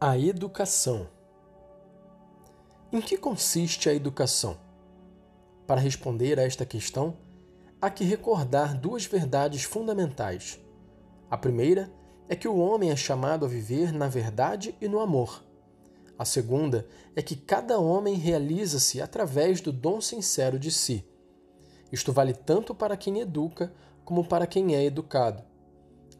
A educação. Em que consiste a educação? Para responder a esta questão, há que recordar duas verdades fundamentais. A primeira é que o homem é chamado a viver na verdade e no amor. A segunda é que cada homem realiza-se através do dom sincero de si. Isto vale tanto para quem educa como para quem é educado.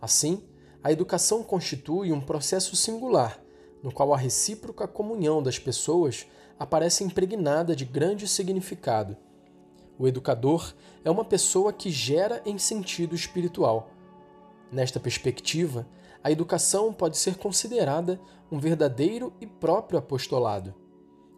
Assim, a educação constitui um processo singular no qual a recíproca comunhão das pessoas aparece impregnada de grande significado. O educador é uma pessoa que gera em sentido espiritual. Nesta perspectiva, a educação pode ser considerada um verdadeiro e próprio apostolado.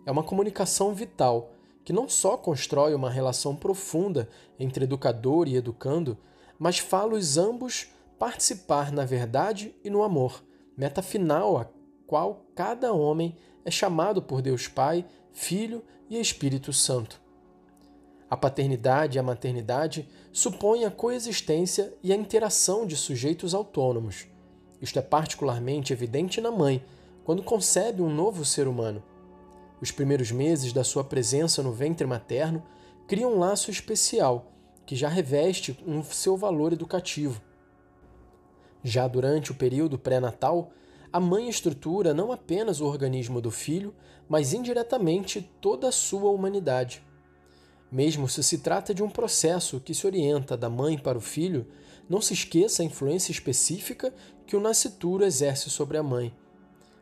É uma comunicação vital que não só constrói uma relação profunda entre educador e educando, mas fala-os ambos participar na verdade e no amor, meta final a qual cada homem é chamado por Deus Pai, Filho e Espírito Santo. A paternidade e a maternidade supõem a coexistência e a interação de sujeitos autônomos. Isto é particularmente evidente na mãe, quando concebe um novo ser humano. Os primeiros meses da sua presença no ventre materno criam um laço especial que já reveste um seu valor educativo. Já durante o período pré-natal, a mãe estrutura não apenas o organismo do filho, mas indiretamente toda a sua humanidade. Mesmo se se trata de um processo que se orienta da mãe para o filho, não se esqueça a influência específica que o nascituro exerce sobre a mãe.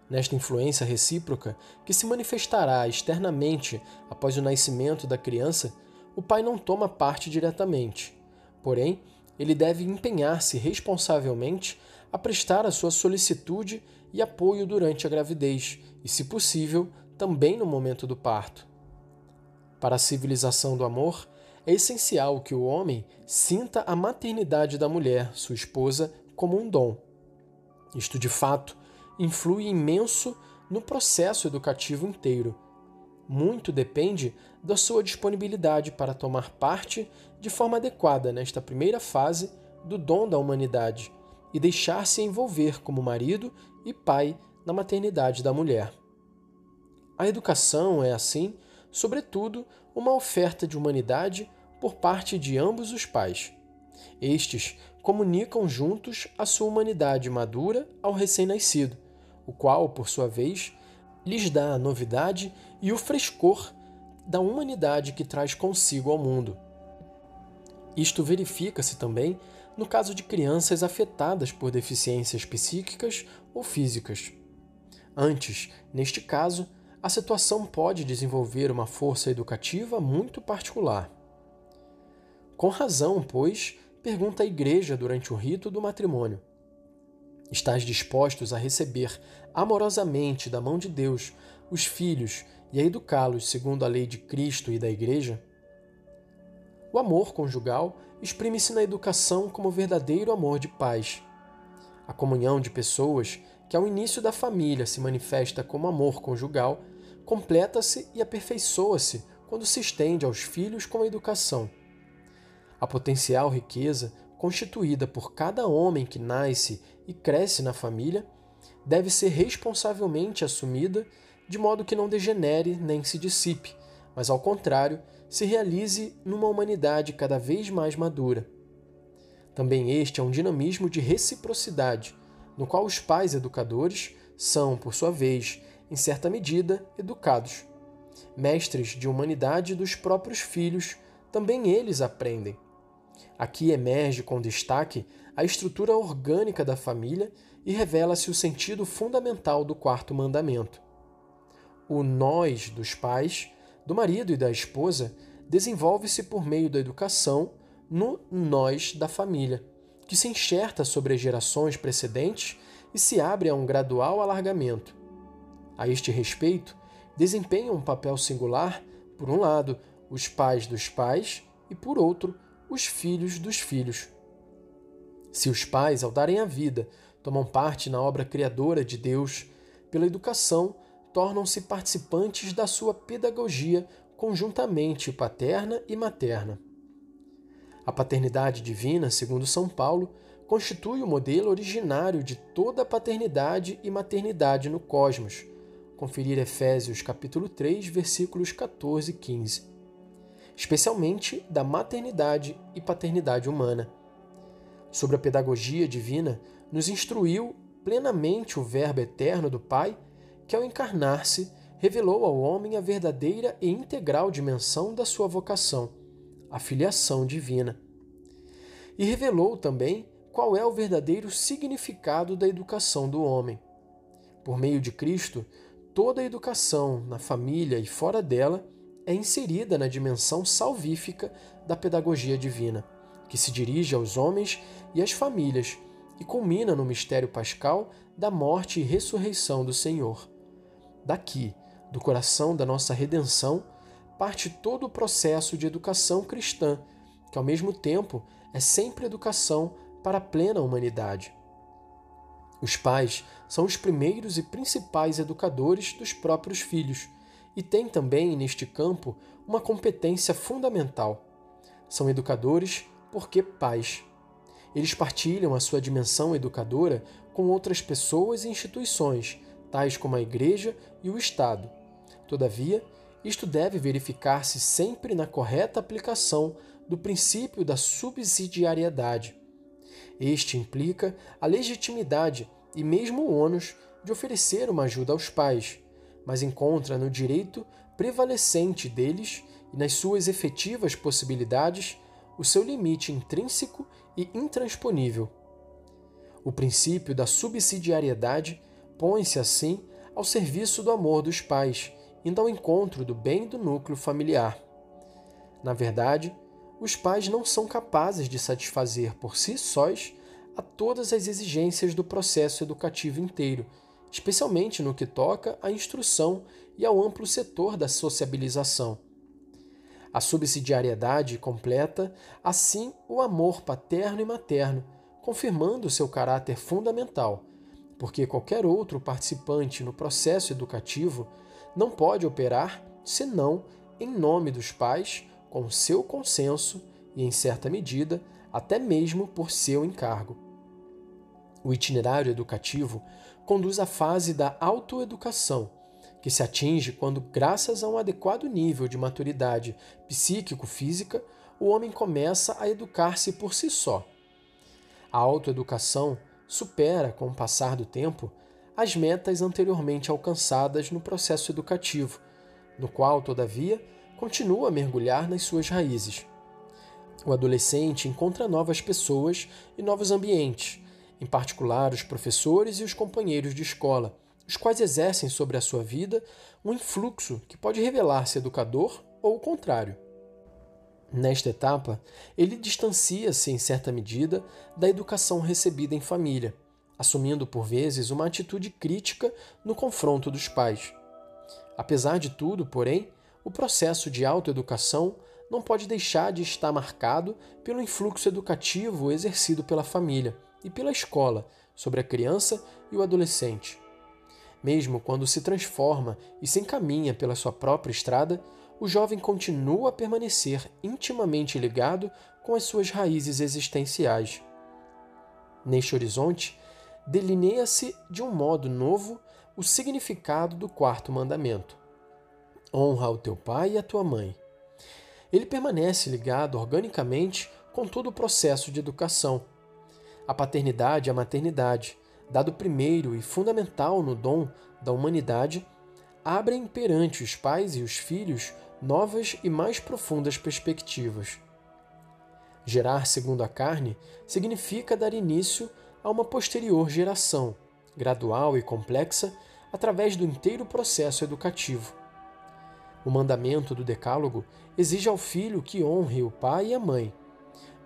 Nesta influência recíproca, que se manifestará externamente após o nascimento da criança, o pai não toma parte diretamente. Porém, ele deve empenhar-se responsavelmente a prestar a sua solicitude e apoio durante a gravidez e, se possível, também no momento do parto. Para a civilização do amor, é essencial que o homem sinta a maternidade da mulher, sua esposa, como um dom. Isto, de fato, influi imenso no processo educativo inteiro. Muito depende da sua disponibilidade para tomar parte de forma adequada nesta primeira fase do dom da humanidade e deixar-se envolver como marido e pai na maternidade da mulher. A educação é, assim, sobretudo, uma oferta de humanidade por parte de ambos os pais. Estes comunicam juntos a sua humanidade madura ao recém-nascido, o qual, por sua vez, lhes dá a novidade e o frescor da humanidade que traz consigo ao mundo. Isto verifica-se também no caso de crianças afetadas por deficiências psíquicas ou físicas. Antes, neste caso, a situação pode desenvolver uma força educativa muito particular. Com razão, pois, pergunta a igreja durante o rito do matrimônio: Estás dispostos a receber amorosamente da mão de Deus os filhos e a educá-los segundo a lei de Cristo e da igreja? O amor conjugal exprime-se na educação como verdadeiro amor de paz. A comunhão de pessoas, que ao início da família se manifesta como amor conjugal, completa-se e aperfeiçoa-se quando se estende aos filhos com a educação. A potencial riqueza constituída por cada homem que nasce e cresce na família deve ser responsavelmente assumida de modo que não degenere nem se dissipe, mas ao contrário, se realize numa humanidade cada vez mais madura. Também este é um dinamismo de reciprocidade, no qual os pais educadores são, por sua vez, em certa medida, educados. Mestres de humanidade dos próprios filhos, também eles aprendem. Aqui emerge com destaque a estrutura orgânica da família e revela-se o sentido fundamental do quarto mandamento. O nós dos pais do marido e da esposa desenvolve-se por meio da educação no nós da família, que se enxerta sobre as gerações precedentes e se abre a um gradual alargamento. A este respeito, desempenham um papel singular, por um lado, os pais dos pais e, por outro, os filhos dos filhos. Se os pais, ao darem a vida, tomam parte na obra criadora de Deus, pela educação, tornam-se participantes da sua pedagogia conjuntamente paterna e materna. A paternidade divina, segundo São Paulo, constitui o modelo originário de toda a paternidade e maternidade no cosmos. Conferir Efésios capítulo 3, versículos 14 e 15. Especialmente da maternidade e paternidade humana. Sobre a pedagogia divina, nos instruiu plenamente o Verbo eterno do Pai, que ao encarnar-se revelou ao homem a verdadeira e integral dimensão da sua vocação, a filiação divina. E revelou também qual é o verdadeiro significado da educação do homem. Por meio de Cristo, toda a educação, na família e fora dela, é inserida na dimensão salvífica da pedagogia divina, que se dirige aos homens e às famílias e culmina no mistério pascal da morte e ressurreição do Senhor. Daqui, do coração da nossa redenção, parte todo o processo de educação cristã, que ao mesmo tempo é sempre educação para a plena humanidade. Os pais são os primeiros e principais educadores dos próprios filhos e têm também, neste campo, uma competência fundamental. São educadores porque pais. Eles partilham a sua dimensão educadora com outras pessoas e instituições, tais como a Igreja e o Estado. Todavia, isto deve verificar-se sempre na correta aplicação do princípio da subsidiariedade. Este implica a legitimidade e mesmo o ônus de oferecer uma ajuda aos pais, mas encontra no direito prevalecente deles e nas suas efetivas possibilidades o seu limite intrínseco e intransponível. O princípio da subsidiariedade põe-se assim ao serviço do amor dos pais, indo ao encontro do bem do núcleo familiar. Na verdade, os pais não são capazes de satisfazer por si sós a todas as exigências do processo educativo inteiro, especialmente no que toca à instrução e ao amplo setor da sociabilização. A subsidiariedade completa, assim, o amor paterno e materno, confirmando seu caráter fundamental, porque qualquer outro participante no processo educativo não pode operar senão em nome dos pais, com seu consenso e, em certa medida, até mesmo por seu encargo. O itinerário educativo conduz à fase da autoeducação, que se atinge quando, graças a um adequado nível de maturidade psíquico-física, o homem começa a educar-se por si só. A autoeducação supera, com o passar do tempo, as metas anteriormente alcançadas no processo educativo, no qual, todavia, continua a mergulhar nas suas raízes. O adolescente encontra novas pessoas e novos ambientes, em particular os professores e os companheiros de escola os quais exercem sobre a sua vida um influxo que pode revelar-se educador ou o contrário. Nesta etapa, ele distancia-se em certa medida da educação recebida em família, assumindo por vezes uma atitude crítica no confronto dos pais. Apesar de tudo, porém, o processo de autoeducação não pode deixar de estar marcado pelo influxo educativo exercido pela família e pela escola sobre a criança e o adolescente. Mesmo quando se transforma e se encaminha pela sua própria estrada, o jovem continua a permanecer intimamente ligado com as suas raízes existenciais. Neste horizonte, delineia-se de um modo novo o significado do quarto mandamento: honra ao teu pai e à tua mãe. Ele permanece ligado organicamente com todo o processo de educação. A paternidade e a maternidade, dado primeiro e fundamental no dom da humanidade, abrem perante os pais e os filhos novas e mais profundas perspectivas. Gerar segundo a carne significa dar início a uma posterior geração, gradual e complexa, através do inteiro processo educativo. O mandamento do Decálogo exige ao filho que honre o pai e a mãe.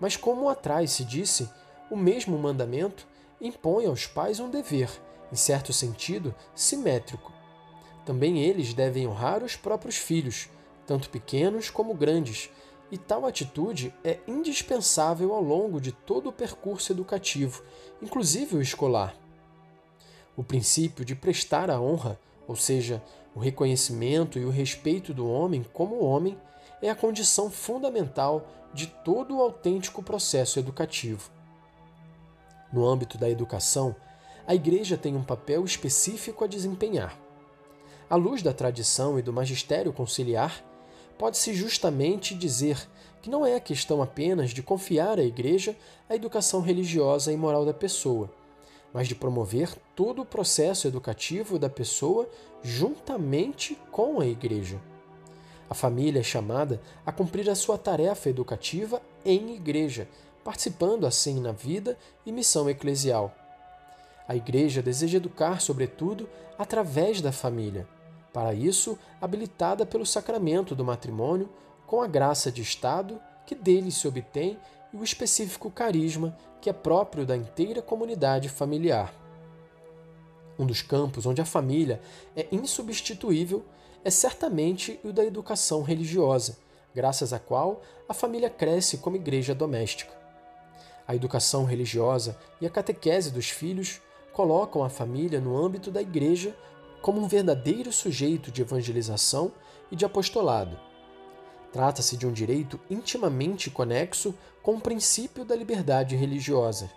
Mas, como atrás se disse, o mesmo mandamento impõe aos pais um dever, em certo sentido, simétrico. Também eles devem honrar os próprios filhos, tanto pequenos como grandes, e tal atitude é indispensável ao longo de todo o percurso educativo, inclusive o escolar. O princípio de prestar a honra, ou seja, o reconhecimento e o respeito do homem como homem, é a condição fundamental de todo o autêntico processo educativo. No âmbito da educação, a Igreja tem um papel específico a desempenhar. À luz da tradição e do magistério conciliar, pode-se justamente dizer que não é a questão apenas de confiar à Igreja a educação religiosa e moral da pessoa, mas de promover todo o processo educativo da pessoa juntamente com a Igreja. A família é chamada a cumprir a sua tarefa educativa em igreja, participando assim na vida e missão eclesial. A Igreja deseja educar, sobretudo, através da família. Para isso, habilitada pelo sacramento do matrimônio, com a graça de Estado que dele se obtém e o específico carisma que é próprio da inteira comunidade familiar. Um dos campos onde a família é insubstituível é certamente o da educação religiosa, graças à qual a família cresce como igreja doméstica. A educação religiosa e a catequese dos filhos colocam a família no âmbito da igreja como um verdadeiro sujeito de evangelização e de apostolado. Trata-se de um direito intimamente conexo com o princípio da liberdade religiosa.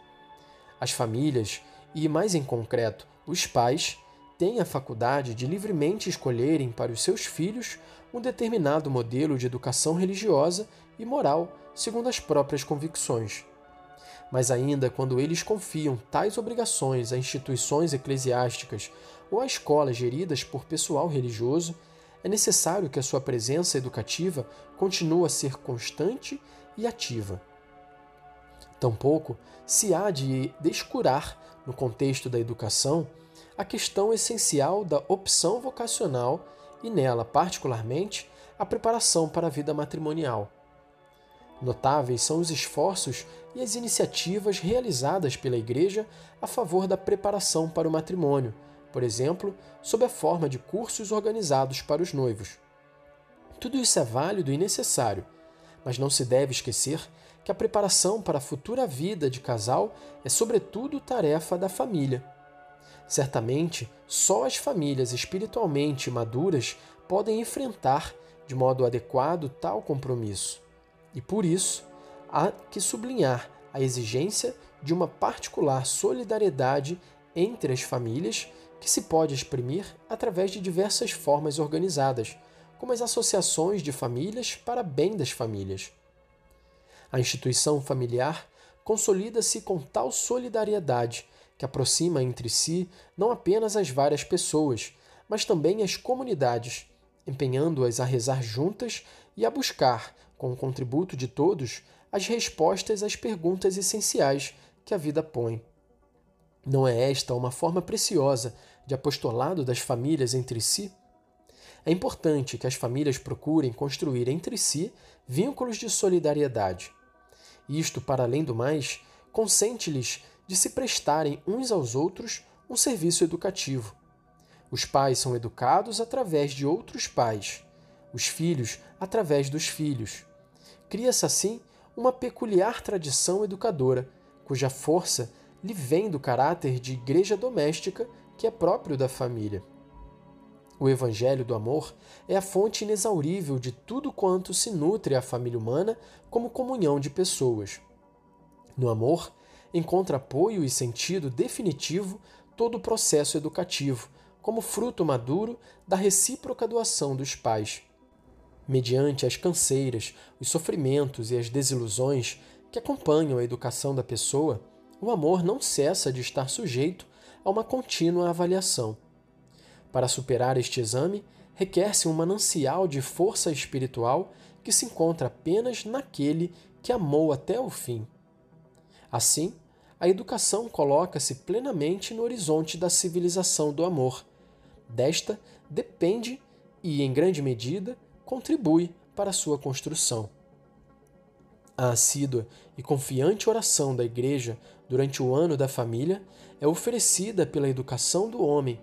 As famílias, e mais em concreto, os pais, têm a faculdade de livremente escolherem para os seus filhos um determinado modelo de educação religiosa e moral segundo as próprias convicções. Mas ainda quando eles confiam tais obrigações a instituições eclesiásticas ou a escolas geridas por pessoal religioso, é necessário que a sua presença educativa continue a ser constante e ativa. Tampouco se há de descurar, no contexto da educação, a questão essencial da opção vocacional e nela, particularmente, a preparação para a vida matrimonial. Notáveis são os esforços e as iniciativas realizadas pela Igreja a favor da preparação para o matrimônio, por exemplo, sob a forma de cursos organizados para os noivos. Tudo isso é válido e necessário, mas não se deve esquecer que a preparação para a futura vida de casal é, sobretudo, tarefa da família. Certamente, só as famílias espiritualmente maduras podem enfrentar de modo adequado tal compromisso. E por isso, há que sublinhar a exigência de uma particular solidariedade entre as famílias que se pode exprimir através de diversas formas organizadas, como as associações de famílias para bem das famílias. A instituição familiar consolida-se com tal solidariedade que aproxima entre si não apenas as várias pessoas, mas também as comunidades, empenhando-as a rezar juntas e a buscar, com o contributo de todos, as respostas às perguntas essenciais que a vida põe. Não é esta uma forma preciosa de apostolado das famílias entre si? É importante que as famílias procurem construir entre si vínculos de solidariedade. Isto, para além do mais, consente-lhes de se prestarem uns aos outros um serviço educativo. Os pais são educados através de outros pais, os filhos através dos filhos. Cria-se assim uma peculiar tradição educadora, cuja força lhe vem do caráter de igreja doméstica que é próprio da família. O Evangelho do Amor é a fonte inexaurível de tudo quanto se nutre a família humana como comunhão de pessoas. No amor, encontra apoio e sentido definitivo todo o processo educativo, como fruto maduro da recíproca doação dos pais. Mediante as canseiras, os sofrimentos e as desilusões que acompanham a educação da pessoa, o amor não cessa de estar sujeito a uma contínua avaliação. Para superar este exame, requer-se um manancial de força espiritual que se encontra apenas naquele que amou até o fim. Assim, a educação coloca-se plenamente no horizonte da civilização do amor. Desta depende e, em grande medida, contribui para sua construção. A assídua e confiante oração da Igreja durante o ano da família é oferecida pela educação do homem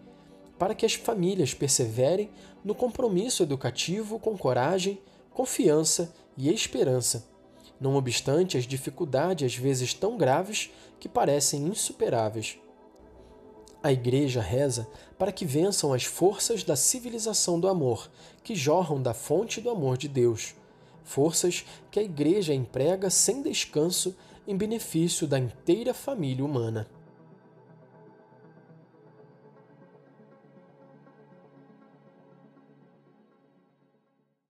para que as famílias perseverem no compromisso educativo com coragem, confiança e esperança, não obstante as dificuldades às vezes tão graves que parecem insuperáveis. A Igreja reza para que vençam as forças da civilização do amor, que jorram da fonte do amor de Deus. Forças que a Igreja emprega sem descanso em benefício da inteira família humana.